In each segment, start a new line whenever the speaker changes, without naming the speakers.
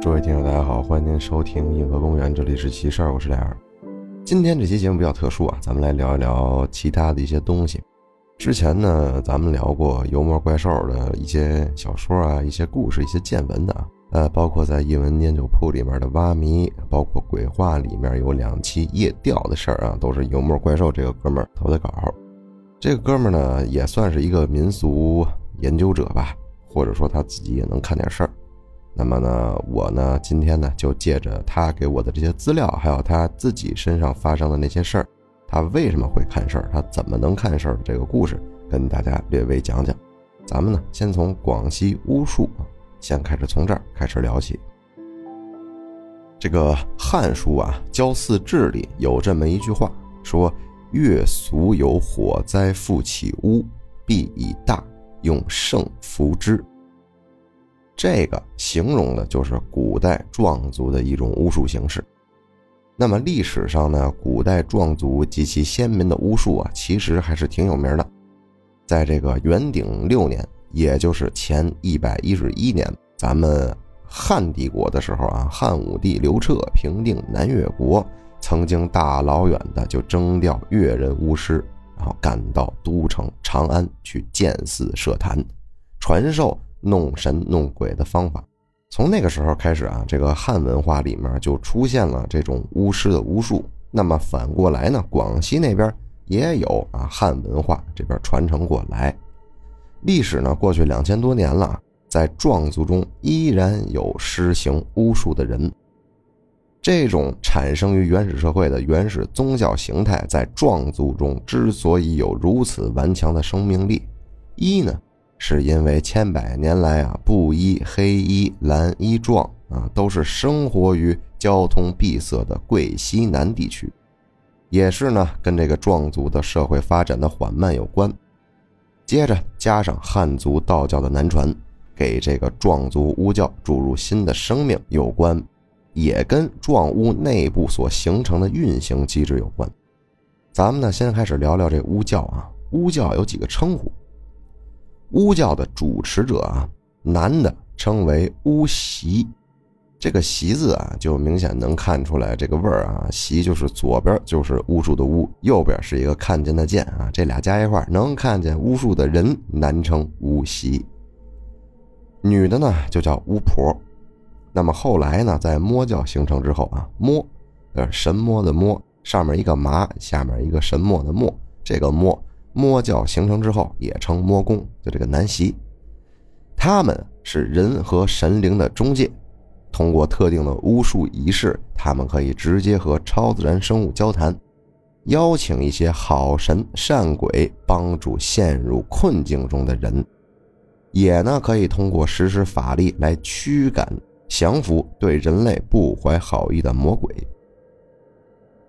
诸位听友，大家好，欢迎您收听《银河公园》，这里是奇事儿，我是俩儿。今天这期节目比较特殊啊，咱们来聊一聊其他的一些东西。之前呢，咱们聊过油墨怪兽的一些小说啊、一些故事、一些见闻的啊，呃，包括在译文研究铺里面的挖迷，包括鬼话里面有两期夜钓的事儿啊，都是油墨怪兽这个哥们儿投的稿。这个哥们儿呢，也算是一个民俗研究者吧，或者说他自己也能看点事儿。那么呢，我呢今天呢就借着他给我的这些资料，还有他自己身上发生的那些事儿，他为什么会看事儿，他怎么能看事儿这个故事，跟大家略微讲讲。咱们呢先从广西巫术啊，先开始从这儿开始聊起。这个《汉书》啊《郊祀志》里有这么一句话，说：“月俗有火灾复起屋，必以大用圣扶之。”这个形容的就是古代壮族的一种巫术形式。那么历史上呢，古代壮族及其先民的巫术啊，其实还是挺有名的。在这个元鼎六年，也就是前一百一十一年，咱们汉帝国的时候啊，汉武帝刘彻平定南越国，曾经大老远的就征调越人巫师，然后赶到都城长安去建寺设坛，传授。弄神弄鬼的方法，从那个时候开始啊，这个汉文化里面就出现了这种巫师的巫术。那么反过来呢，广西那边也有啊汉文化这边传承过来。历史呢过去两千多年了，在壮族中依然有施行巫术的人。这种产生于原始社会的原始宗教形态，在壮族中之所以有如此顽强的生命力，一呢。是因为千百年来啊，布衣、黑衣、蓝衣壮啊，都是生活于交通闭塞的贵西南地区，也是呢，跟这个壮族的社会发展的缓慢有关。接着加上汉族道教的南传，给这个壮族巫教注入新的生命有关，也跟壮巫内部所形成的运行机制有关。咱们呢，先开始聊聊这巫教啊，巫教有几个称呼。巫教的主持者啊，男的称为巫习，这个“习”字啊，就明显能看出来这个味儿啊。习就是左边就是巫术的巫，右边是一个看见的见啊，这俩加一块能看见巫术的人，男称巫习。女的呢就叫巫婆。那么后来呢，在魔教形成之后啊，魔，呃，神魔的魔，上面一个麻，下面一个神墨的墨，这个魔。魔教形成之后，也称魔宫，就这个南袭，他们是人和神灵的中介，通过特定的巫术仪式，他们可以直接和超自然生物交谈，邀请一些好神善鬼帮助陷入困境中的人，也呢可以通过实施法力来驱赶降服对人类不怀好意的魔鬼。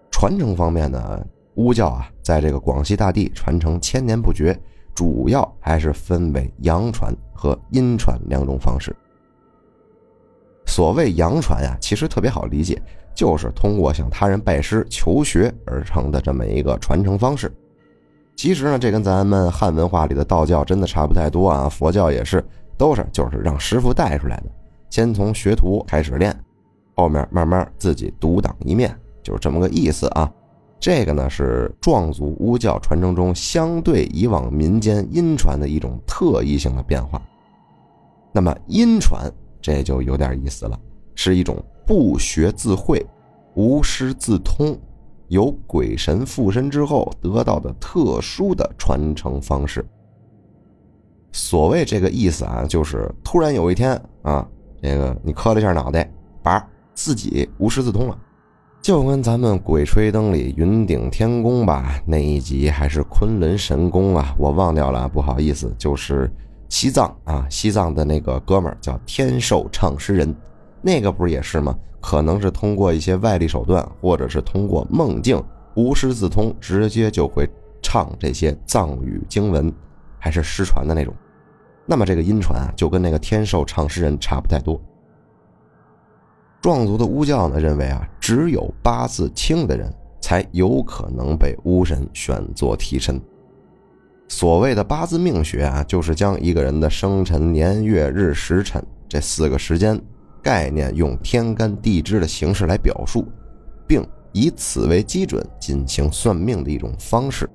传承方面呢？巫教啊，在这个广西大地传承千年不绝，主要还是分为阳传和阴传两种方式。所谓阳传呀，其实特别好理解，就是通过向他人拜师求学而成的这么一个传承方式。其实呢，这跟咱们汉文化里的道教真的差不太多啊，佛教也是，都是就是让师傅带出来的，先从学徒开始练，后面慢慢自己独当一面，就是这么个意思啊。这个呢是壮族巫教传承中相对以往民间阴传的一种特异性的变化。那么阴传这就有点意思了，是一种不学自会、无师自通、由鬼神附身之后得到的特殊的传承方式。所谓这个意思啊，就是突然有一天啊，这个你磕了一下脑袋，叭，自己无师自通了。就跟咱们《鬼吹灯》里云顶天宫吧，那一集还是昆仑神宫啊，我忘掉了，不好意思，就是西藏啊，西藏的那个哥们儿叫天寿唱诗人，那个不是也是吗？可能是通过一些外力手段，或者是通过梦境无师自通，直接就会唱这些藏语经文，还是失传的那种。那么这个音传啊，就跟那个天寿唱诗人差不太多。壮族的巫教呢，认为啊，只有八字轻的人才有可能被巫神选作替身。所谓的八字命学啊，就是将一个人的生辰年月日时辰这四个时间概念用天干地支的形式来表述，并以此为基准进行算命的一种方式。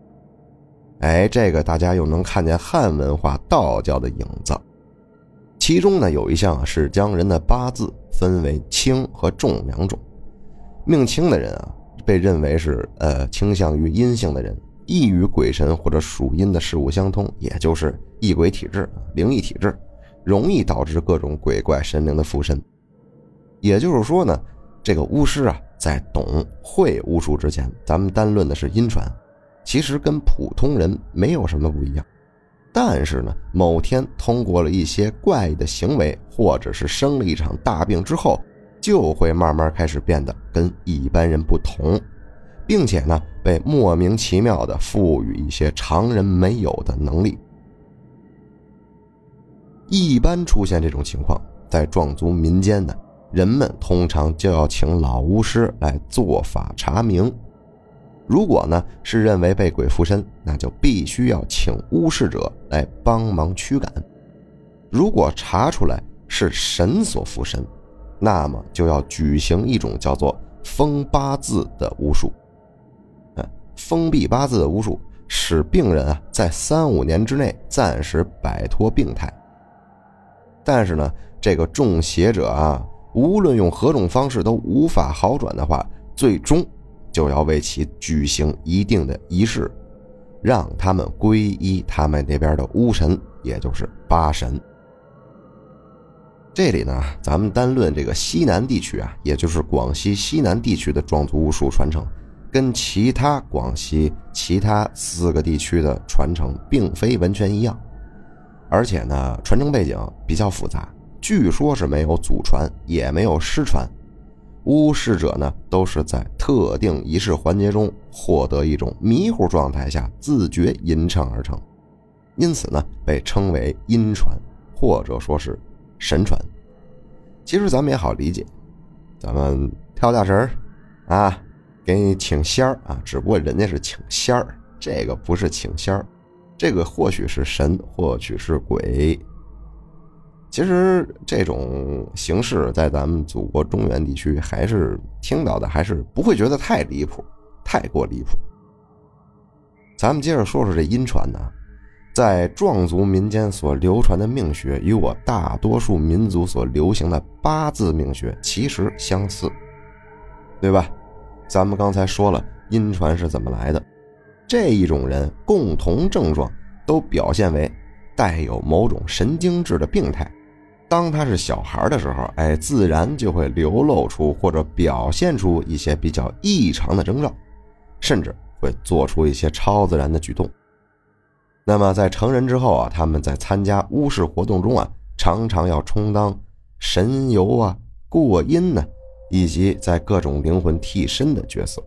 哎，这个大家又能看见汉文化道教的影子。其中呢，有一项是将人的八字分为轻和重两种。命轻的人啊，被认为是呃倾向于阴性的人。易与鬼神或者属阴的事物相通，也就是异鬼体质、灵异体质，容易导致各种鬼怪神灵的附身。也就是说呢，这个巫师啊，在懂会巫术之前，咱们单论的是阴传，其实跟普通人没有什么不一样。但是呢，某天通过了一些怪异的行为，或者是生了一场大病之后，就会慢慢开始变得跟一般人不同。并且呢，被莫名其妙的赋予一些常人没有的能力。一般出现这种情况，在壮族民间呢，人们通常就要请老巫师来做法查明。如果呢是认为被鬼附身，那就必须要请巫师者来帮忙驱赶。如果查出来是神所附身，那么就要举行一种叫做封八字的巫术。封闭八字的巫术，使病人啊在三五年之内暂时摆脱病态。但是呢，这个中邪者啊，无论用何种方式都无法好转的话，最终就要为其举行一定的仪式，让他们皈依他们那边的巫神，也就是八神。这里呢，咱们单论这个西南地区啊，也就是广西西南地区的壮族巫术传承。跟其他广西其他四个地区的传承并非完全一样，而且呢，传承背景比较复杂。据说是没有祖传，也没有师传，巫师者呢都是在特定仪式环节中获得一种迷糊状态下自觉吟唱而成，因此呢被称为阴传，或者说是神传。其实咱们也好理解，咱们跳大神儿啊。给你请仙儿啊，只不过人家是请仙儿，这个不是请仙儿，这个或许是神，或许是鬼。其实这种形式在咱们祖国中原地区还是听到的，还是不会觉得太离谱，太过离谱。咱们接着说说这阴传呢，在壮族民间所流传的命学，与我大多数民族所流行的八字命学其实相似，对吧？咱们刚才说了，阴传是怎么来的？这一种人共同症状都表现为带有某种神经质的病态。当他是小孩的时候，哎，自然就会流露出或者表现出一些比较异常的征兆，甚至会做出一些超自然的举动。那么在成人之后啊，他们在参加巫事活动中啊，常常要充当神游啊、过阴呢。以及在各种灵魂替身的角色。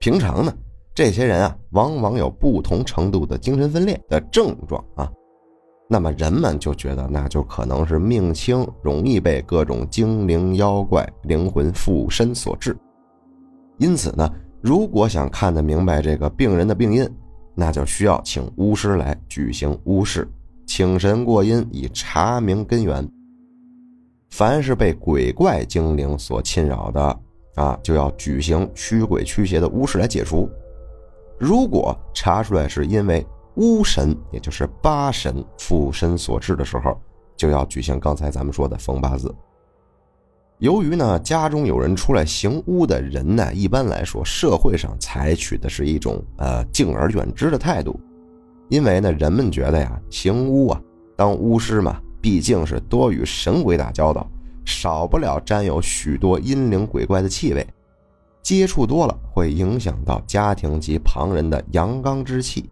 平常呢，这些人啊，往往有不同程度的精神分裂的症状啊。那么人们就觉得，那就可能是命轻，容易被各种精灵妖怪灵魂附身所致。因此呢，如果想看得明白这个病人的病因，那就需要请巫师来举行巫事，请神过阴，以查明根源。凡是被鬼怪精灵所侵扰的啊，就要举行驱鬼驱邪的巫事来解除。如果查出来是因为巫神，也就是八神附身所致的时候，就要举行刚才咱们说的封八字。由于呢，家中有人出来行巫的人呢，一般来说社会上采取的是一种呃敬而远之的态度，因为呢，人们觉得呀，行巫啊，当巫师嘛。毕竟是多与神鬼打交道，少不了沾有许多阴灵鬼怪的气味，接触多了会影响到家庭及旁人的阳刚之气。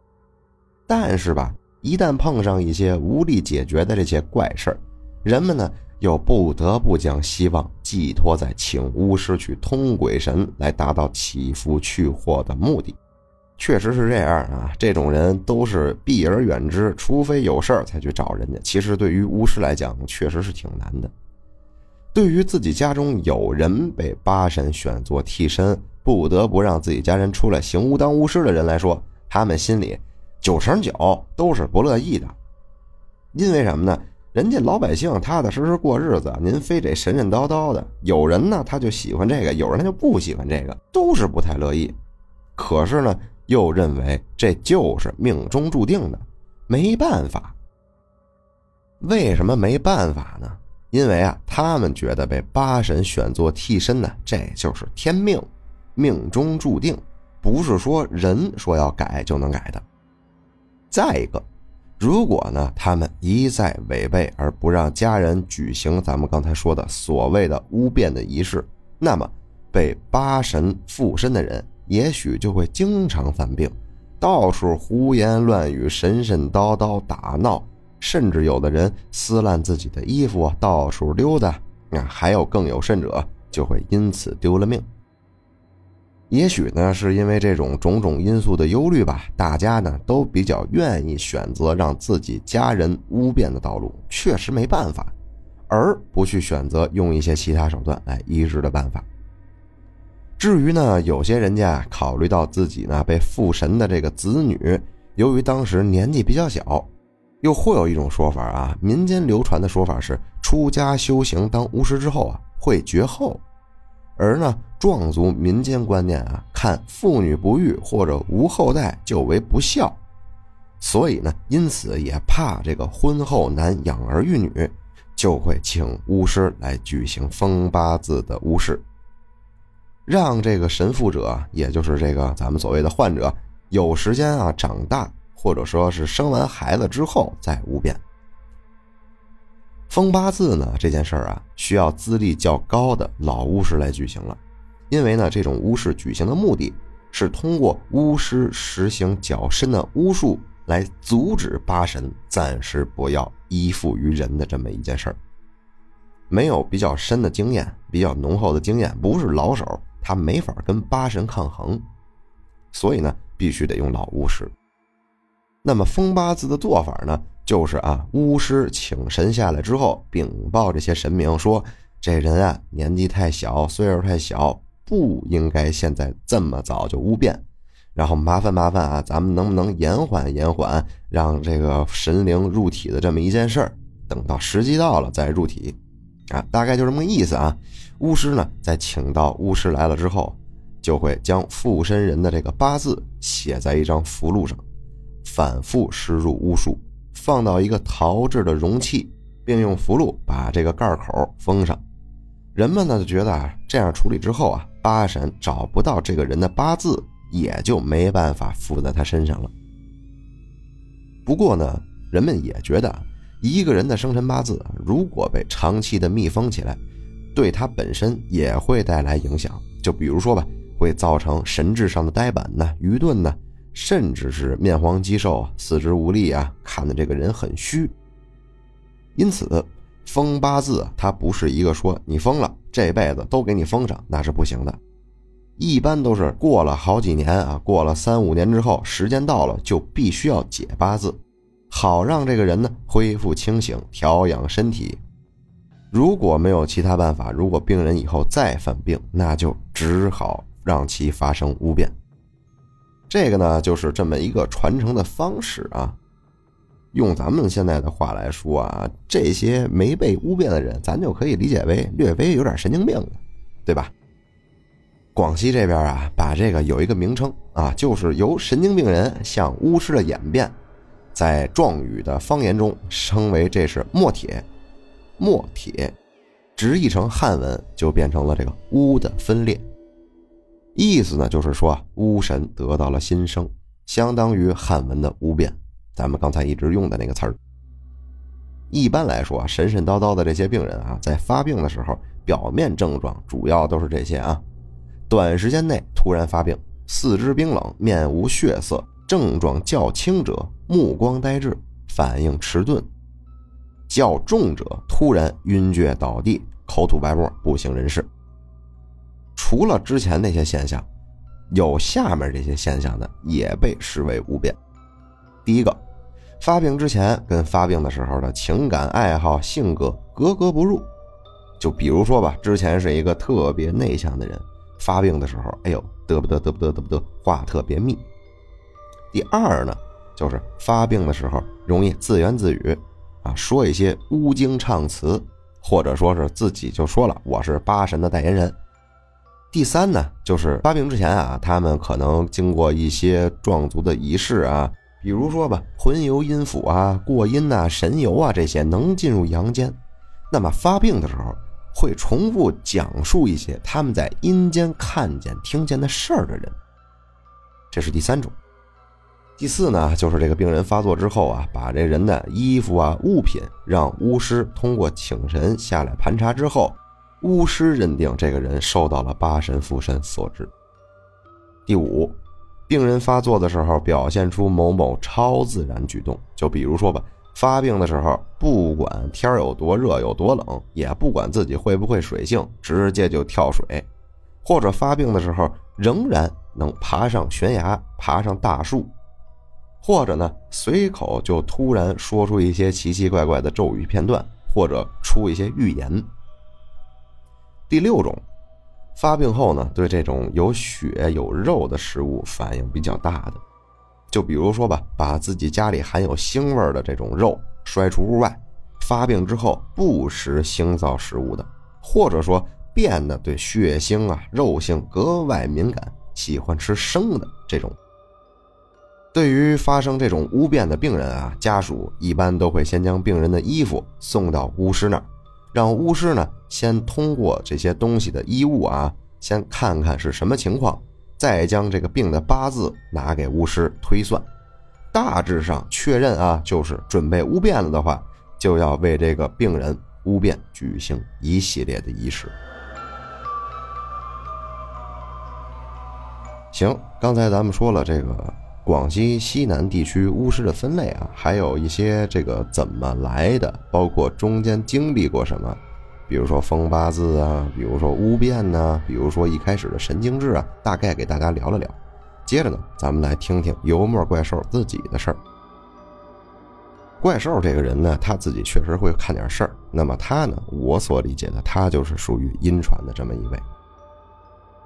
但是吧，一旦碰上一些无力解决的这些怪事儿，人们呢又不得不将希望寄托在请巫师去通鬼神，来达到祈福去祸的目的。确实是这样啊，这种人都是避而远之，除非有事儿才去找人家。其实对于巫师来讲，确实是挺难的。对于自己家中有人被八神选作替身，不得不让自己家人出来行巫当巫师的人来说，他们心里九成九都是不乐意的。因为什么呢？人家老百姓踏踏实实过日子，您非得神神叨叨的。有人呢，他就喜欢这个；有人他就不喜欢这个，都是不太乐意。可是呢，又认为这就是命中注定的，没办法。为什么没办法呢？因为啊，他们觉得被八神选做替身呢，这就是天命，命中注定，不是说人说要改就能改的。再一个。如果呢，他们一再违背而不让家人举行咱们刚才说的所谓的巫变的仪式，那么被八神附身的人也许就会经常犯病，到处胡言乱语、神神叨叨打闹，甚至有的人撕烂自己的衣服到处溜达，啊，还有更有甚者就会因此丢了命。也许呢，是因为这种种种因素的忧虑吧，大家呢都比较愿意选择让自己家人巫变的道路，确实没办法，而不去选择用一些其他手段来医治的办法。至于呢，有些人家考虑到自己呢被附神的这个子女，由于当时年纪比较小，又或有一种说法啊，民间流传的说法是，出家修行当巫师之后啊会绝后。而呢，壮族民间观念啊，看妇女不育或者无后代就为不孝，所以呢，因此也怕这个婚后难养儿育女，就会请巫师来举行封八字的巫事，让这个神父者，也就是这个咱们所谓的患者，有时间啊长大，或者说是生完孩子之后再巫变。封八字呢这件事儿啊，需要资历较高的老巫师来举行了，因为呢，这种巫师举行的目的是通过巫师实行较深的巫术来阻止八神暂时不要依附于人的这么一件事儿。没有比较深的经验、比较浓厚的经验，不是老手，他没法跟八神抗衡，所以呢，必须得用老巫师。那么封八字的做法呢？就是啊，巫师请神下来之后，禀报这些神明说：“这人啊，年纪太小，岁数太小，不应该现在这么早就巫变。然后麻烦麻烦啊，咱们能不能延缓延缓，让这个神灵入体的这么一件事儿，等到时机到了再入体。啊，大概就这么个意思啊。巫师呢，在请到巫师来了之后，就会将附身人的这个八字写在一张符箓上，反复施入巫术。”放到一个陶制的容器，并用符箓把这个盖口封上。人们呢就觉得啊，这样处理之后啊，八神找不到这个人的八字，也就没办法附在他身上了。不过呢，人们也觉得，一个人的生辰八字如果被长期的密封起来，对他本身也会带来影响。就比如说吧，会造成神智上的呆板呢、愚钝呢。甚至是面黄肌瘦、四肢无力啊，看的这个人很虚。因此，封八字它不是一个说你封了这辈子都给你封上，那是不行的。一般都是过了好几年啊，过了三五年之后，时间到了就必须要解八字，好让这个人呢恢复清醒、调养身体。如果没有其他办法，如果病人以后再犯病，那就只好让其发生污变。这个呢，就是这么一个传承的方式啊。用咱们现在的话来说啊，这些没被污变的人，咱就可以理解为略微有点神经病了，对吧？广西这边啊，把这个有一个名称啊，就是由神经病人向巫师的演变，在壮语的方言中称为这是“墨铁”，墨铁，直译成汉文就变成了这个巫的分裂。意思呢，就是说巫神得到了新生，相当于汉文的巫变。咱们刚才一直用的那个词儿。一般来说啊，神神叨叨的这些病人啊，在发病的时候，表面症状主要都是这些啊：短时间内突然发病，四肢冰冷，面无血色，症状较轻者目光呆滞，反应迟钝；较重者突然晕厥倒地，口吐白沫，不省人事。除了之前那些现象，有下面这些现象的也被视为无变。第一个，发病之前跟发病的时候的情感、爱好、性格格格不入。就比如说吧，之前是一个特别内向的人，发病的时候，哎呦，嘚不嘚嘚不嘚嘚不嘚，话特别密。第二呢，就是发病的时候容易自言自语，啊，说一些乌经唱词，或者说是自己就说了我是八神的代言人。第三呢，就是发病之前啊，他们可能经过一些壮族的仪式啊，比如说吧，魂游阴府啊、过阴呐、神游啊这些，能进入阳间。那么发病的时候，会重复讲述一些他们在阴间看见、听见的事儿的人。这是第三种。第四呢，就是这个病人发作之后啊，把这人的衣服啊、物品让巫师通过请神下来盘查之后，巫师认定这个人受到了八神附身所致。第五，病人发作的时候表现出某某超自然举动，就比如说吧，发病的时候不管天有多热有多冷，也不管自己会不会水性，直接就跳水，或者发病的时候仍然能爬上悬崖、爬上大树。或者呢，随口就突然说出一些奇奇怪怪的咒语片段，或者出一些预言。第六种，发病后呢，对这种有血有肉的食物反应比较大的，就比如说吧，把自己家里含有腥味的这种肉摔出屋外，发病之后不食腥臊食物的，或者说变得对血腥啊、肉性格外敏感，喜欢吃生的这种。对于发生这种污变的病人啊，家属一般都会先将病人的衣服送到巫师那儿，让巫师呢先通过这些东西的衣物啊，先看看是什么情况，再将这个病的八字拿给巫师推算，大致上确认啊，就是准备巫变了的话，就要为这个病人巫变举行一系列的仪式。行，刚才咱们说了这个。广西西南地区巫师的分类啊，还有一些这个怎么来的，包括中间经历过什么，比如说风八字啊，比如说巫变呐，比如说一开始的神经质啊，大概给大家聊了聊。接着呢，咱们来听听油墨怪兽自己的事儿。怪兽这个人呢，他自己确实会看点事儿。那么他呢，我所理解的，他就是属于阴传的这么一位。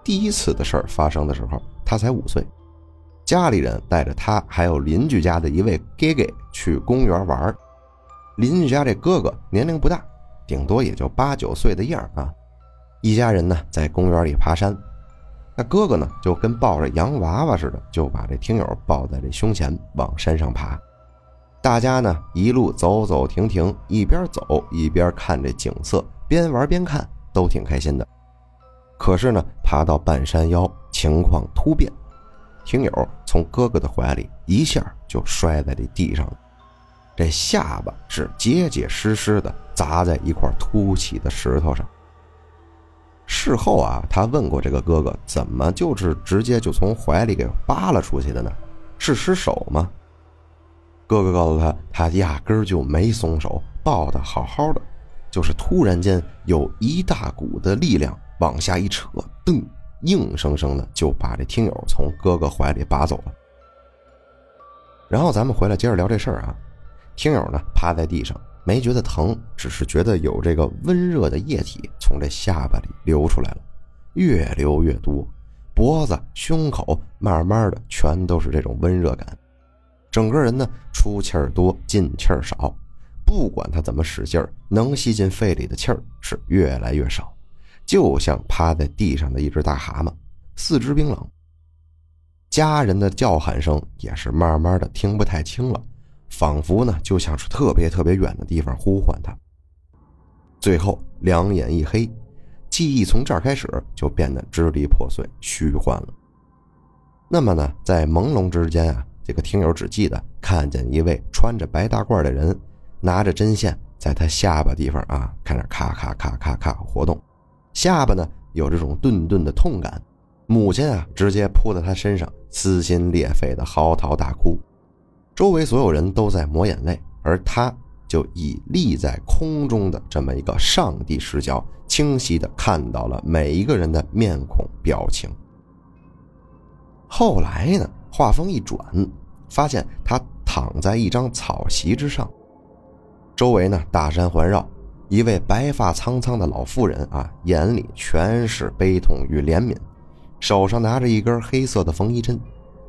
第一次的事儿发生的时候，他才五岁。家里人带着他，还有邻居家的一位哥哥去公园玩。邻居家这哥哥年龄不大，顶多也就八九岁的样啊。一家人呢在公园里爬山，那哥哥呢就跟抱着洋娃娃似的，就把这听友抱在这胸前往山上爬。大家呢一路走走停停，一边走一边看这景色，边玩边看，都挺开心的。可是呢，爬到半山腰，情况突变。听友从哥哥的怀里一下就摔在这地上了，这下巴是结结实实的砸在一块凸起的石头上。事后啊，他问过这个哥哥，怎么就是直接就从怀里给扒拉出去的呢？是失手吗？哥哥告诉他，他压根儿就没松手，抱得好好的，就是突然间有一大股的力量往下一扯，噔。硬生生的就把这听友从哥哥怀里拔走了。然后咱们回来接着聊这事儿啊。听友呢趴在地上，没觉得疼，只是觉得有这个温热的液体从这下巴里流出来了，越流越多，脖子、胸口慢慢的全都是这种温热感，整个人呢出气儿多，进气儿少，不管他怎么使劲儿，能吸进肺里的气儿是越来越少。就像趴在地上的一只大蛤蟆，四肢冰冷。家人的叫喊声也是慢慢的听不太清了，仿佛呢就像是特别特别远的地方呼唤他。最后两眼一黑，记忆从这儿开始就变得支离破碎、虚幻了。那么呢，在朦胧之间啊，这个听友只记得看见一位穿着白大褂的人，拿着针线在他下巴地方啊，开始咔咔咔咔咔活动。下巴呢有这种顿顿的痛感，母亲啊直接扑在他身上，撕心裂肺的嚎啕大哭，周围所有人都在抹眼泪，而他就以立在空中的这么一个上帝视角，清晰的看到了每一个人的面孔表情。后来呢，话锋一转，发现他躺在一张草席之上，周围呢大山环绕。一位白发苍苍的老妇人啊，眼里全是悲痛与怜悯，手上拿着一根黑色的缝衣针，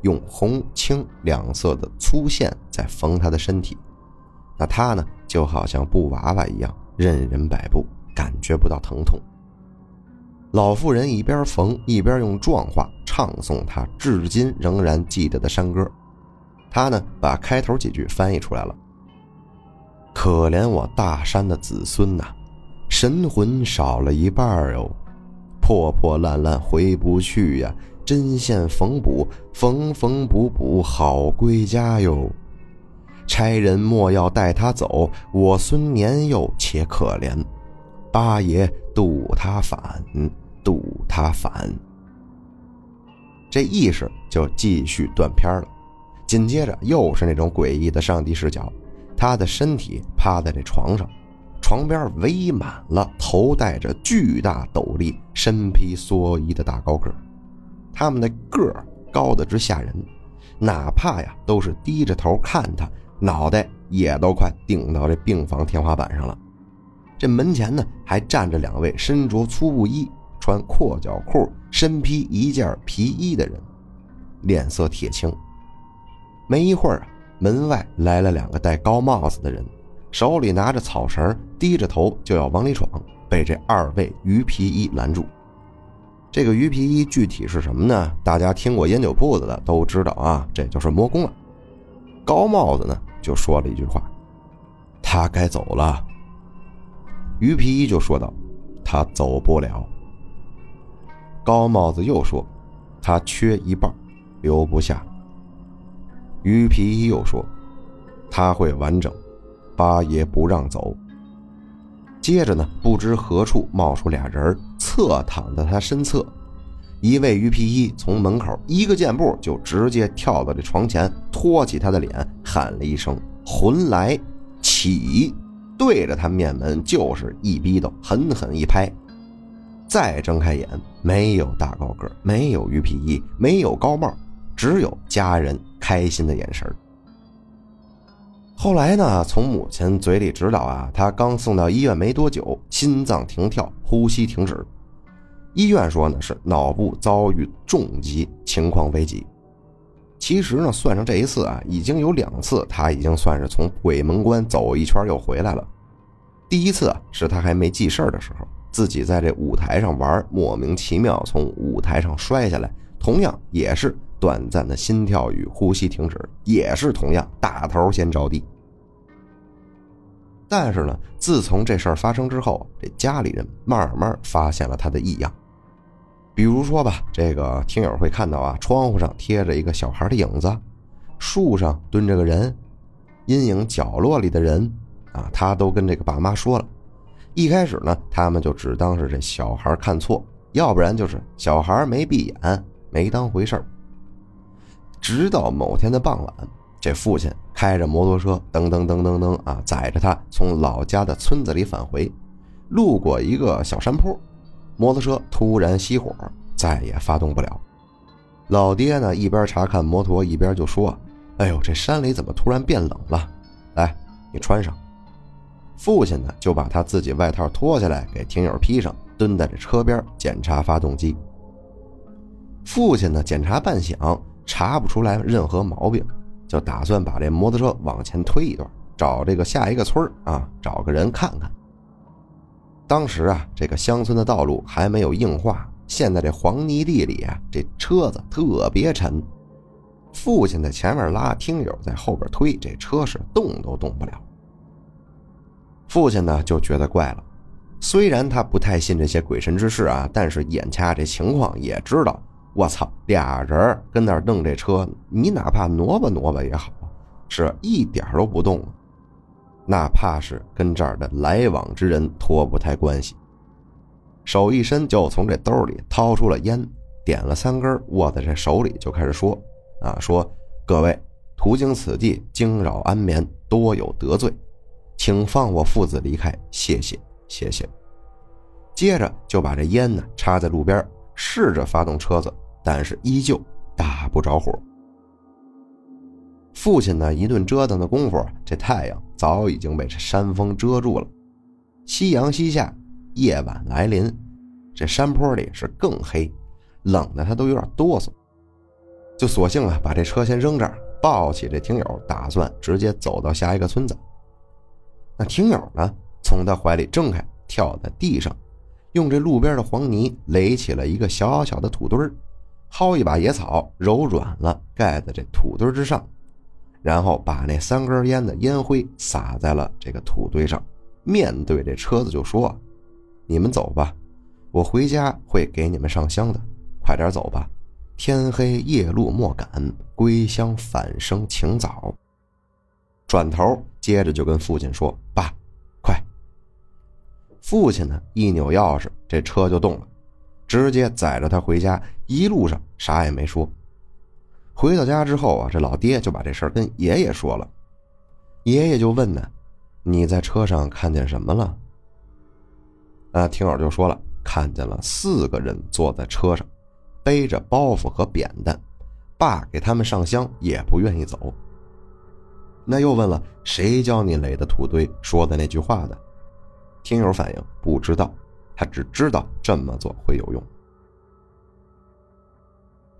用红青两色的粗线在缝他的身体。那他呢，就好像布娃娃一样，任人摆布，感觉不到疼痛。老妇人一边缝一边用壮话唱诵他至今仍然记得的山歌。他呢，把开头几句翻译出来了：“可怜我大山的子孙呐，神魂少了一半哟。”破破烂烂回不去呀，针线缝补，缝缝补补好归家哟。差人莫要带他走，我孙年幼且可怜，八爷渡他返，渡他返。这意识就继续断片了，紧接着又是那种诡异的上帝视角，他的身体趴在这床上。床边围满了头戴着巨大斗笠、身披蓑衣的大高个他们的个儿高的直吓人，哪怕呀都是低着头看他，脑袋也都快顶到这病房天花板上了。这门前呢还站着两位身着粗布衣、穿阔脚裤、身披一件皮衣的人，脸色铁青。没一会儿啊，门外来了两个戴高帽子的人。手里拿着草绳，低着头就要往里闯，被这二位鱼皮衣拦住。这个鱼皮衣具体是什么呢？大家听过烟酒铺子的都知道啊，这就是魔宫了。高帽子呢就说了一句话：“他该走了。”鱼皮衣就说道：“他走不了。”高帽子又说：“他缺一半，留不下。”鱼皮衣又说：“他会完整。”八爷不让走。接着呢，不知何处冒出俩人，侧躺在他身侧。一位鱼皮衣从门口一个箭步就直接跳到这床前，托起他的脸，喊了一声“魂来起”，对着他面门就是一逼斗，狠狠一拍。再睁开眼，没有大高个，没有鱼皮衣，没有高帽，只有家人开心的眼神后来呢？从母亲嘴里知道啊，他刚送到医院没多久，心脏停跳，呼吸停止。医院说呢是脑部遭遇重击，情况危急。其实呢，算上这一次啊，已经有两次他已经算是从鬼门关走一圈又回来了。第一次啊，是他还没记事的时候，自己在这舞台上玩，莫名其妙从舞台上摔下来，同样也是。短暂的心跳与呼吸停止，也是同样大头先着地。但是呢，自从这事儿发生之后，这家里人慢慢发现了他的异样。比如说吧，这个听友会看到啊，窗户上贴着一个小孩的影子，树上蹲着个人，阴影角落里的人啊，他都跟这个爸妈说了。一开始呢，他们就只当是这小孩看错，要不然就是小孩没闭眼，没当回事儿。直到某天的傍晚，这父亲开着摩托车，噔噔噔噔噔啊，载着他从老家的村子里返回，路过一个小山坡，摩托车突然熄火，再也发动不了。老爹呢，一边查看摩托，一边就说：“哎呦，这山里怎么突然变冷了？来，你穿上。”父亲呢，就把他自己外套脱下来给听友披上，蹲在这车边检查发动机。父亲呢，检查半晌。查不出来任何毛病，就打算把这摩托车往前推一段，找这个下一个村啊，找个人看看。当时啊，这个乡村的道路还没有硬化，现在这黄泥地里啊，这车子特别沉。父亲在前面拉，听友在后边推，这车是动都动不了。父亲呢就觉得怪了，虽然他不太信这些鬼神之事啊，但是眼掐这情况也知道。我操，俩人跟那儿弄这车，你哪怕挪吧挪吧也好，是一点都不动，那怕是跟这儿的来往之人脱不开关系。手一伸，就从这兜里掏出了烟，点了三根，握在这手里就开始说：“啊，说各位途经此地，惊扰安眠，多有得罪，请放我父子离开，谢谢，谢谢。”接着就把这烟呢插在路边。试着发动车子，但是依旧打不着火。父亲呢，一顿折腾的功夫，这太阳早已经被这山峰遮住了。夕阳西下，夜晚来临，这山坡里是更黑，冷的他都有点哆嗦。就索性啊把这车先扔这儿，抱起这听友，打算直接走到下一个村子。那听友呢，从他怀里挣开，跳在地上，用这路边的黄泥垒起了一个小小的土堆儿，薅一把野草，揉软了盖在这土堆之上，然后把那三根烟的烟灰撒在了这个土堆上，面对这车子就说：“你们走吧，我回家会给你们上香的，快点走吧。”天黑夜路莫赶，归乡返生请早。转头接着就跟父亲说：“爸，快！”父亲呢一扭钥匙，这车就动了，直接载着他回家。一路上啥也没说。回到家之后啊，这老爹就把这事儿跟爷爷说了。爷爷就问呢：“你在车上看见什么了？”啊，听友就说了，看见了四个人坐在车上。背着包袱和扁担，爸给他们上香也不愿意走。那又问了谁教你垒的土堆说的那句话的？听友反映不知道，他只知道这么做会有用。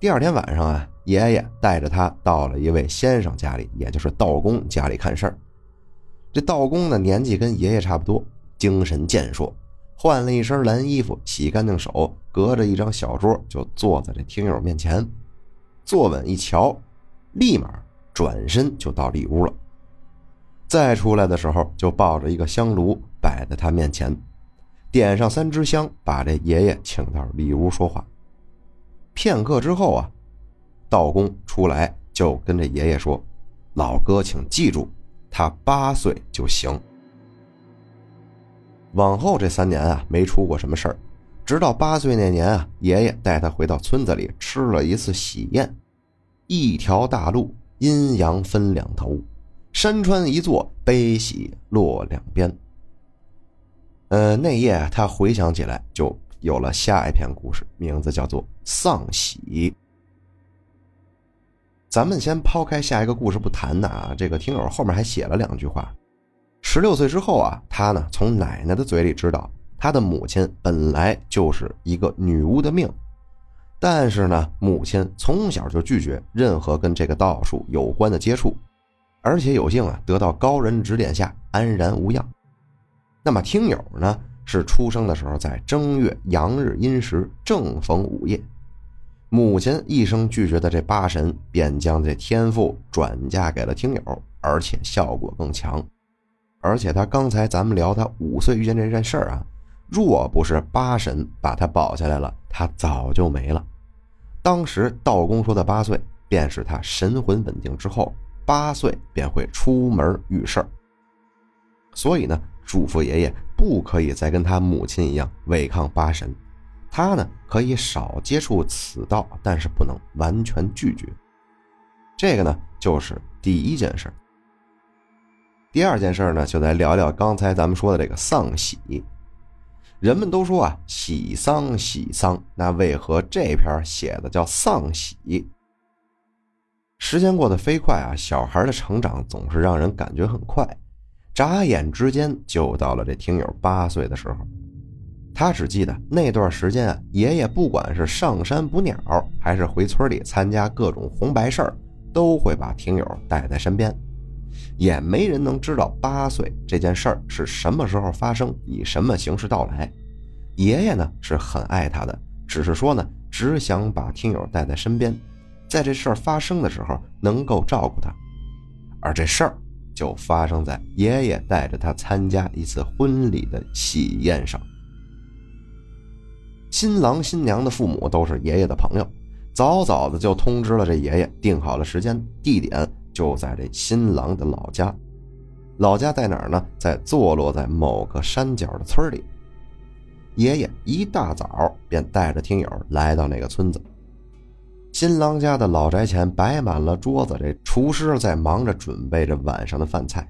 第二天晚上啊，爷爷带着他到了一位先生家里，也就是道公家里看事儿。这道公呢，年纪跟爷爷差不多，精神健硕。换了一身蓝衣服，洗干净手，隔着一张小桌就坐在这听友面前，坐稳一瞧，立马转身就到里屋了。再出来的时候，就抱着一个香炉摆在他面前，点上三支香，把这爷爷请到里屋说话。片刻之后啊，道公出来就跟这爷爷说：“老哥，请记住，他八岁就行。”往后这三年啊，没出过什么事儿，直到八岁那年啊，爷爷带他回到村子里吃了一次喜宴。一条大路，阴阳分两头，山川一座，悲喜落两边。呃，那夜他回想起来，就有了下一篇故事，名字叫做《丧喜》。咱们先抛开下一个故事不谈的啊，这个听友后面还写了两句话。十六岁之后啊，他呢从奶奶的嘴里知道，他的母亲本来就是一个女巫的命，但是呢，母亲从小就拒绝任何跟这个道术有关的接触，而且有幸啊得到高人指点下安然无恙。那么听友呢是出生的时候在正月阳日阴时正逢午夜，母亲一生拒绝的这八神便将这天赋转嫁给了听友，而且效果更强。而且他刚才咱们聊他五岁遇见这件事儿啊，若不是八神把他保下来了，他早就没了。当时道公说的八岁，便是他神魂稳定之后，八岁便会出门遇事儿。所以呢，嘱咐爷爷不可以再跟他母亲一样违抗八神，他呢可以少接触此道，但是不能完全拒绝。这个呢，就是第一件事。第二件事呢，就来聊聊刚才咱们说的这个丧喜。人们都说啊，喜丧喜丧，那为何这篇写的叫丧喜？时间过得飞快啊，小孩的成长总是让人感觉很快，眨眼之间就到了这听友八岁的时候。他只记得那段时间啊，爷爷不管是上山捕鸟，还是回村里参加各种红白事儿，都会把听友带在身边。也没人能知道八岁这件事儿是什么时候发生，以什么形式到来。爷爷呢是很爱他的，只是说呢，只想把听友带在身边，在这事儿发生的时候能够照顾他。而这事儿就发生在爷爷带着他参加一次婚礼的喜宴上。新郎新娘的父母都是爷爷的朋友，早早的就通知了这爷爷，定好了时间地点。就在这新郎的老家，老家在哪儿呢？在坐落在某个山脚的村里。爷爷一大早便带着听友来到那个村子。新郎家的老宅前摆满了桌子，这厨师在忙着准备着晚上的饭菜。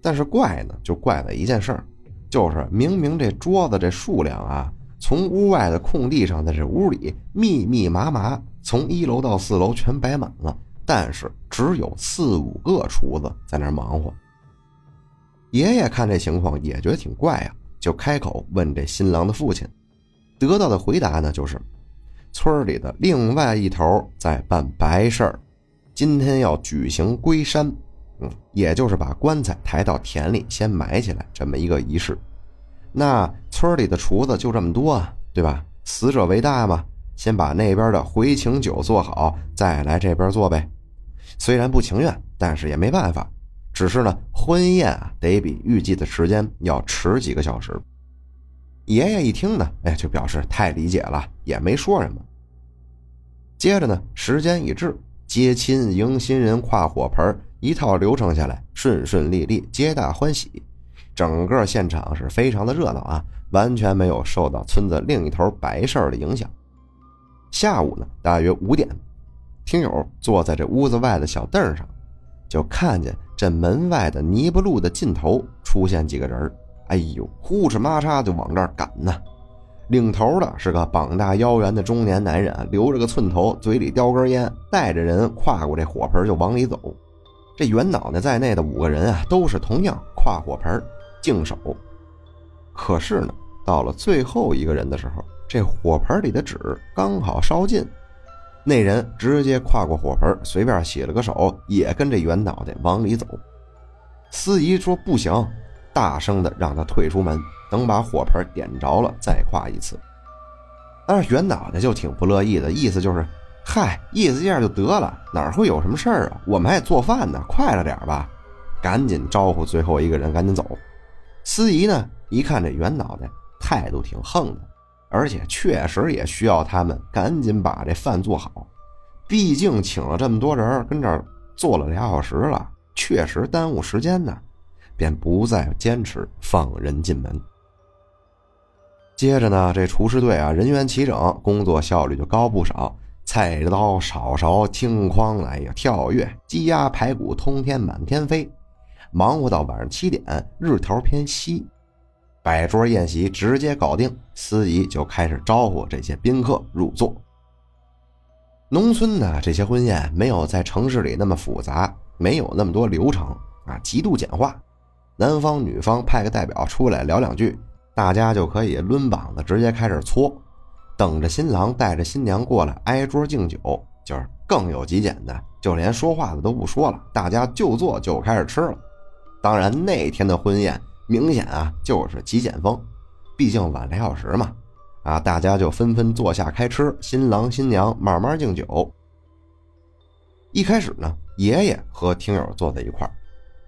但是怪呢，就怪在一件事儿，就是明明这桌子这数量啊，从屋外的空地上，在这屋里密密麻麻，从一楼到四楼全摆满了。但是只有四五个厨子在那忙活。爷爷看这情况也觉得挺怪啊，就开口问这新郎的父亲，得到的回答呢就是：村里的另外一头在办白事儿，今天要举行归山，嗯，也就是把棺材抬到田里先埋起来这么一个仪式。那村里的厨子就这么多啊，对吧？死者为大嘛，先把那边的回请酒做好，再来这边做呗。虽然不情愿，但是也没办法。只是呢，婚宴啊，得比预计的时间要迟几个小时。爷爷一听呢，哎，就表示太理解了，也没说什么。接着呢，时间一至，接亲、迎新人、跨火盆，一套流程下来，顺顺利利，皆大欢喜。整个现场是非常的热闹啊，完全没有受到村子另一头白事儿的影响。下午呢，大约五点，听友坐在这屋子外的小凳上，就看见这门外的泥巴路的尽头出现几个人哎呦，呼哧嘛嚓就往这儿赶呢。领头的是个膀大腰圆的中年男人，留着个寸头，嘴里叼根烟，带着人跨过这火盆就往里走。这袁脑袋在内的五个人啊，都是同样跨火盆。净手，可是呢，到了最后一个人的时候，这火盆里的纸刚好烧尽，那人直接跨过火盆，随便洗了个手，也跟这圆脑袋往里走。司仪说不行，大声的让他退出门，等把火盆点着了再跨一次。但是圆脑袋就挺不乐意的，意思就是，嗨，意思这样就得了，哪会有什么事儿啊？我们还做饭呢，快了点吧，赶紧招呼最后一个人赶紧走。司仪呢，一看这圆脑袋态度挺横的，而且确实也需要他们赶紧把这饭做好，毕竟请了这么多人跟这儿坐了俩小时了，确实耽误时间呢，便不再坚持放人进门。接着呢，这厨师队啊人员齐整，工作效率就高不少，菜刀、炒勺、听筐，哎呀，跳跃，鸡鸭排骨通天满天飞。忙活到晚上七点，日头偏西，摆桌宴席直接搞定。司仪就开始招呼这些宾客入座。农村的这些婚宴没有在城市里那么复杂，没有那么多流程啊，极度简化。男方女方派个代表出来聊两句，大家就可以抡膀子直接开始搓，等着新郎带着新娘过来挨桌敬酒，就是更有极简的，就连说话的都不说了，大家就坐就开始吃了。当然，那天的婚宴明显啊就是极简风，毕竟晚俩小时嘛，啊，大家就纷纷坐下开吃，新郎新娘慢慢敬酒。一开始呢，爷爷和听友坐在一块儿，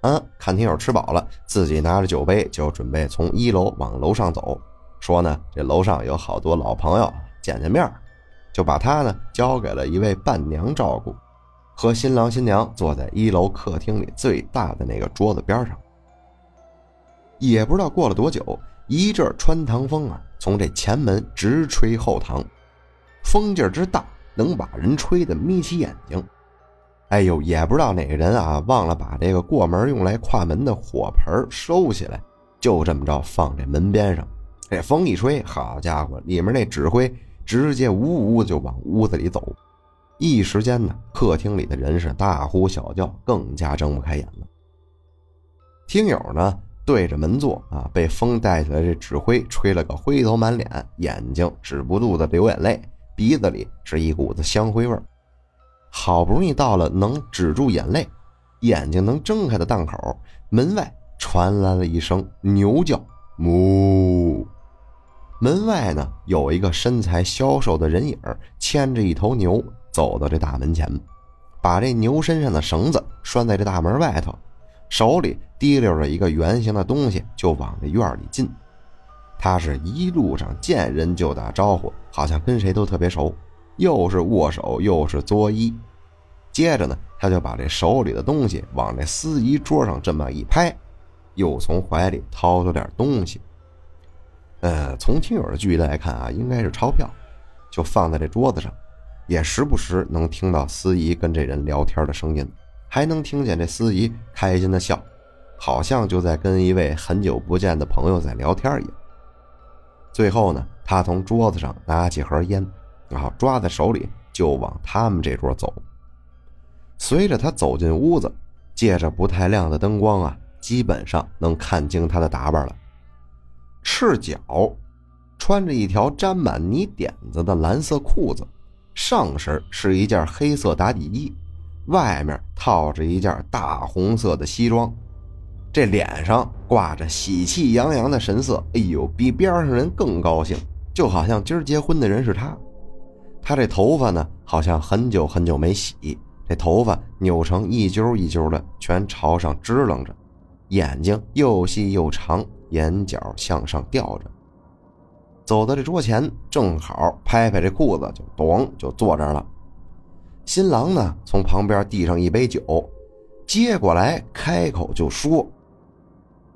嗯，看听友吃饱了，自己拿着酒杯就准备从一楼往楼上走，说呢这楼上有好多老朋友见见面，就把他呢交给了一位伴娘照顾。和新郎新娘坐在一楼客厅里最大的那个桌子边上，也不知道过了多久，一阵穿堂风啊，从这前门直吹后堂，风劲儿之大，能把人吹得眯起眼睛。哎呦，也不知道哪个人啊，忘了把这个过门用来跨门的火盆收起来，就这么着放这门边上。这风一吹，好家伙，里面那指挥直接呜呜就往屋子里走。一时间呢，客厅里的人是大呼小叫，更加睁不开眼了。听友呢对着门座啊，被风带起来这纸灰吹了个灰头满脸，眼睛止不住的流眼泪，鼻子里是一股子香灰味儿。好不容易到了能止住眼泪、眼睛能睁开的档口，门外传来了一声牛叫：“哞！”门外呢有一个身材消瘦的人影，牵着一头牛。走到这大门前，把这牛身上的绳子拴在这大门外头，手里提溜着一个圆形的东西，就往这院里进。他是一路上见人就打招呼，好像跟谁都特别熟，又是握手又是作揖。接着呢，他就把这手里的东西往这司仪桌上这么一拍，又从怀里掏出点东西。呃，从听友的距离来看啊，应该是钞票，就放在这桌子上。也时不时能听到司仪跟这人聊天的声音，还能听见这司仪开心的笑，好像就在跟一位很久不见的朋友在聊天一样。最后呢，他从桌子上拿起盒烟，然后抓在手里就往他们这桌走。随着他走进屋子，借着不太亮的灯光啊，基本上能看清他的打扮了：赤脚，穿着一条沾满泥点子的蓝色裤子。上身是一件黑色打底衣，外面套着一件大红色的西装，这脸上挂着喜气洋洋的神色。哎呦，比边上人更高兴，就好像今儿结婚的人是他。他这头发呢，好像很久很久没洗，这头发扭成一揪一揪的，全朝上支棱着，眼睛又细又长，眼角向上吊着。走到这桌前，正好拍拍这裤子，就咚就坐这儿了。新郎呢，从旁边递上一杯酒，接过来开口就说：“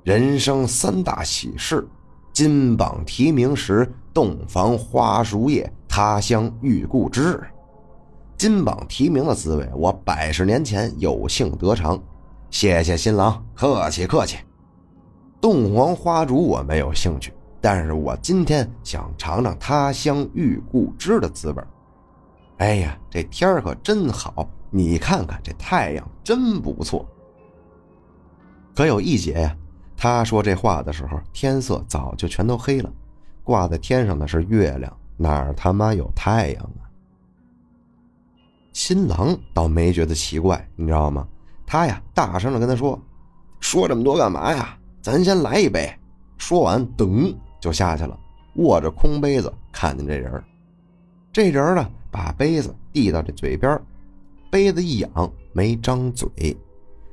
人生三大喜事，金榜题名时，洞房花烛夜，他乡遇故知。金榜题名的滋味，我百十年前有幸得尝。谢谢新郎，客气客气。洞房花烛我没有兴趣。”但是我今天想尝尝他乡遇故知的滋味哎呀，这天可真好！你看看这太阳真不错。可有一节呀，他说这话的时候，天色早就全都黑了，挂在天上的是月亮，哪儿他妈有太阳啊？新郎倒没觉得奇怪，你知道吗？他呀，大声的跟他说：“说这么多干嘛呀？咱先来一杯。”说完，噔。就下去了，握着空杯子，看见这人这人呢，把杯子递到这嘴边杯子一仰，没张嘴。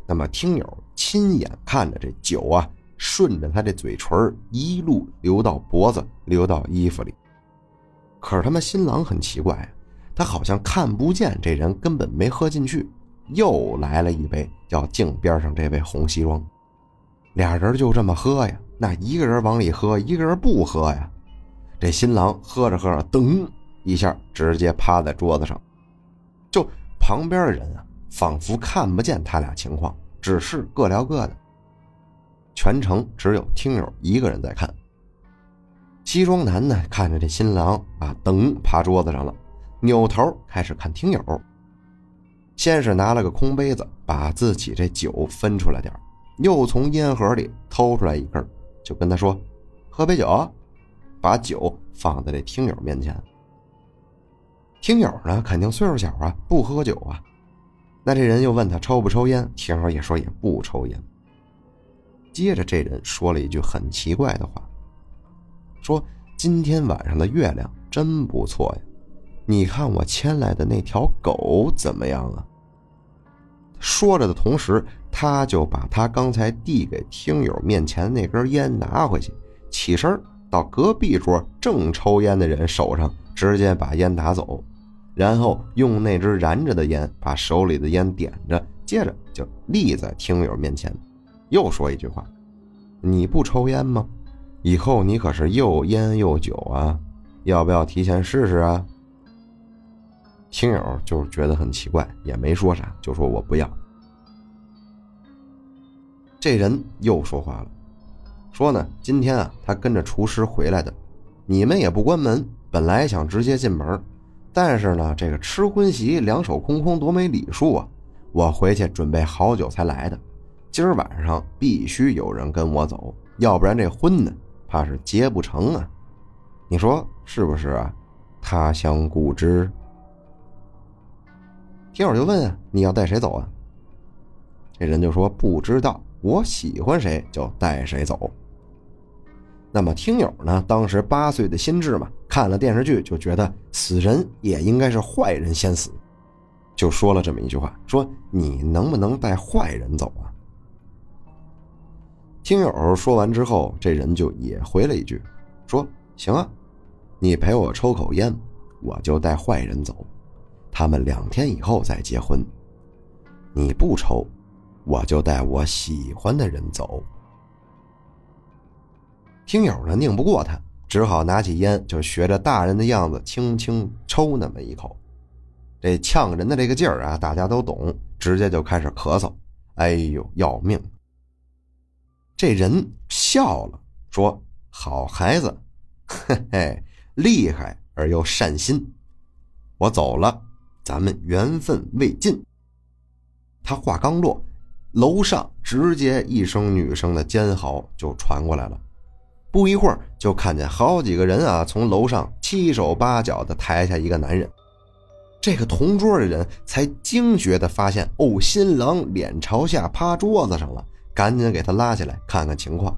那么听友亲眼看着这酒啊，顺着他这嘴唇一路流到脖子，流到衣服里。可是他妈新郎很奇怪，他好像看不见这人根本没喝进去，又来了一杯，要敬边上这位红西装。俩人就这么喝呀。那一个人往里喝，一个人不喝呀。这新郎喝着喝着，噔一下直接趴在桌子上。就旁边的人啊，仿佛看不见他俩情况，只是各聊各的。全程只有听友一个人在看。西装男呢，看着这新郎啊，噔趴桌子上了，扭头开始看听友。先是拿了个空杯子，把自己这酒分出来点又从烟盒里偷出来一根。就跟他说：“喝杯酒，把酒放在这听友面前。听友呢，肯定岁数小啊，不喝酒啊。那这人又问他抽不抽烟，听友也说也不抽烟。接着这人说了一句很奇怪的话，说：今天晚上的月亮真不错呀，你看我牵来的那条狗怎么样啊？”说着的同时，他就把他刚才递给听友面前那根烟拿回去，起身到隔壁桌正抽烟的人手上，直接把烟拿走，然后用那支燃着的烟把手里的烟点着，接着就立在听友面前，又说一句话：“你不抽烟吗？以后你可是又烟又酒啊，要不要提前试试啊？”听友就是觉得很奇怪，也没说啥，就说我不要。这人又说话了，说呢，今天啊，他跟着厨师回来的，你们也不关门，本来想直接进门，但是呢，这个吃婚席两手空空，多没礼数啊！我回去准备好久才来的，今儿晚上必须有人跟我走，要不然这婚呢，怕是结不成啊！你说是不是啊？他乡故知。听友就问啊：“你要带谁走啊？”这人就说：“不知道，我喜欢谁就带谁走。”那么听友呢？当时八岁的心智嘛，看了电视剧就觉得死人也应该是坏人先死，就说了这么一句话：“说你能不能带坏人走啊？”听友说完之后，这人就也回了一句：“说行啊，你陪我抽口烟，我就带坏人走。”他们两天以后再结婚，你不抽，我就带我喜欢的人走。听友呢拧不过他，只好拿起烟就学着大人的样子轻轻抽那么一口。这呛人的这个劲儿啊，大家都懂，直接就开始咳嗽。哎呦，要命！这人笑了，说：“好孩子，嘿嘿，厉害而又善心。我走了。”咱们缘分未尽。他话刚落，楼上直接一声女生的尖嚎就传过来了。不一会儿，就看见好几个人啊，从楼上七手八脚的抬下一个男人。这个同桌的人才惊觉的发现，哦，新郎脸朝下趴桌子上了，赶紧给他拉下来看看情况。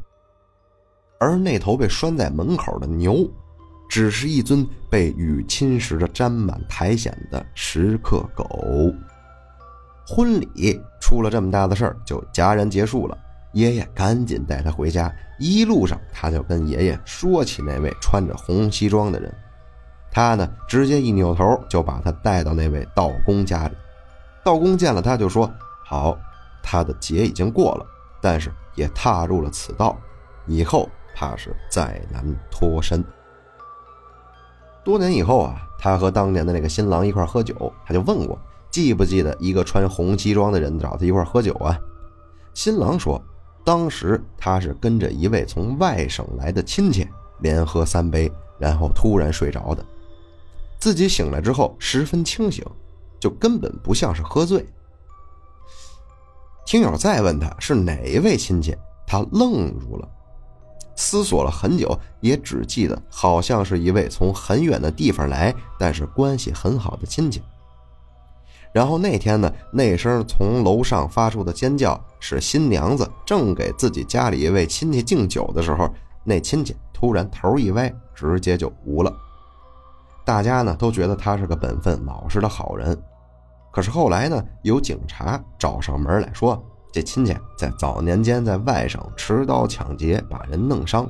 而那头被拴在门口的牛，只是一尊被雨侵蚀着沾满苔藓的石刻狗。婚礼出了这么大的事儿，就戛然结束了。爷爷赶紧带他回家，一路上他就跟爷爷说起那位穿着红西装的人。他呢，直接一扭头就把他带到那位道公家里。道公见了他，就说：“好，他的劫已经过了，但是也踏入了此道，以后怕是再难脱身。”多年以后啊，他和当年的那个新郎一块喝酒，他就问过：“记不记得一个穿红西装的人找他一块喝酒啊？”新郎说：“当时他是跟着一位从外省来的亲戚，连喝三杯，然后突然睡着的。”自己醒来之后十分清醒，就根本不像是喝醉。听友再问他是哪一位亲戚，他愣住了，思索了很久，也只记得好像是一位从很远的地方来，但是关系很好的亲戚。然后那天呢，那声从楼上发出的尖叫是新娘子正给自己家里一位亲戚敬酒的时候，那亲戚突然头一歪，直接就无了。大家呢都觉得他是个本分老实的好人，可是后来呢，有警察找上门来说，这亲戚在早年间在外省持刀抢劫，把人弄伤，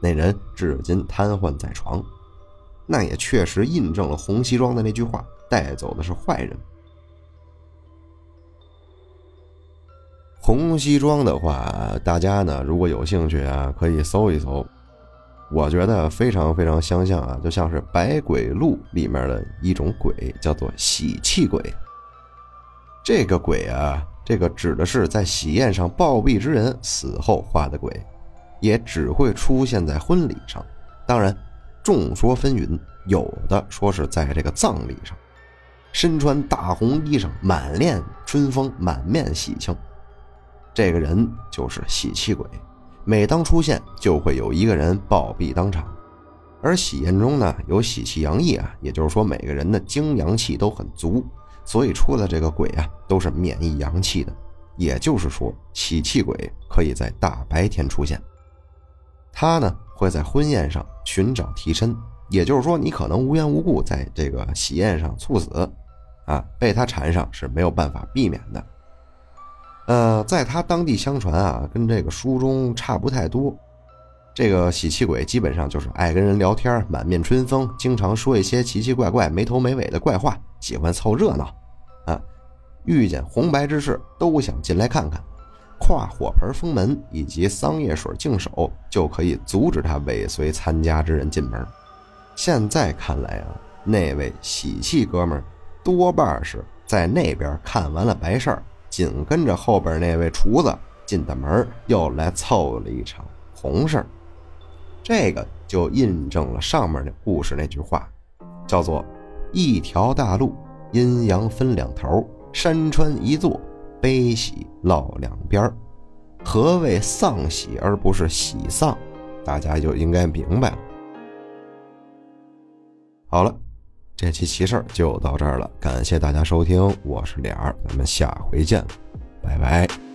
那人至今瘫痪在床。那也确实印证了红西装的那句话：带走的是坏人。红西装的话，大家呢如果有兴趣啊，可以搜一搜。我觉得非常非常相像啊，就像是《百鬼录》里面的一种鬼，叫做喜气鬼。这个鬼啊，这个指的是在喜宴上暴毙之人死后化的鬼，也只会出现在婚礼上。当然，众说纷纭，有的说是在这个葬礼上，身穿大红衣裳，满脸春风，满面喜庆，这个人就是喜气鬼。每当出现，就会有一个人暴毙当场，而喜宴中呢，有喜气洋溢啊，也就是说每个人的精阳气都很足，所以出的这个鬼啊，都是免疫阳气的。也就是说，喜气鬼可以在大白天出现，他呢会在婚宴上寻找替身，也就是说，你可能无缘无故在这个喜宴上猝死，啊，被他缠上是没有办法避免的。呃，在他当地相传啊，跟这个书中差不太多。这个喜气鬼基本上就是爱跟人聊天，满面春风，经常说一些奇奇怪怪、没头没尾的怪话，喜欢凑热闹。啊，遇见红白之事都想进来看看，跨火盆封门以及桑叶水净手，就可以阻止他尾随参加之人进门。现在看来啊，那位喜气哥们多半是在那边看完了白事儿。紧跟着后边那位厨子进的门，又来凑了一场红事这个就印证了上面那故事那句话，叫做“一条大路，阴阳分两头，山川一座，悲喜落两边何谓丧喜而不是喜丧？大家就应该明白了。好了。这期奇事儿就到这儿了，感谢大家收听，我是脸儿，咱们下回见，拜拜。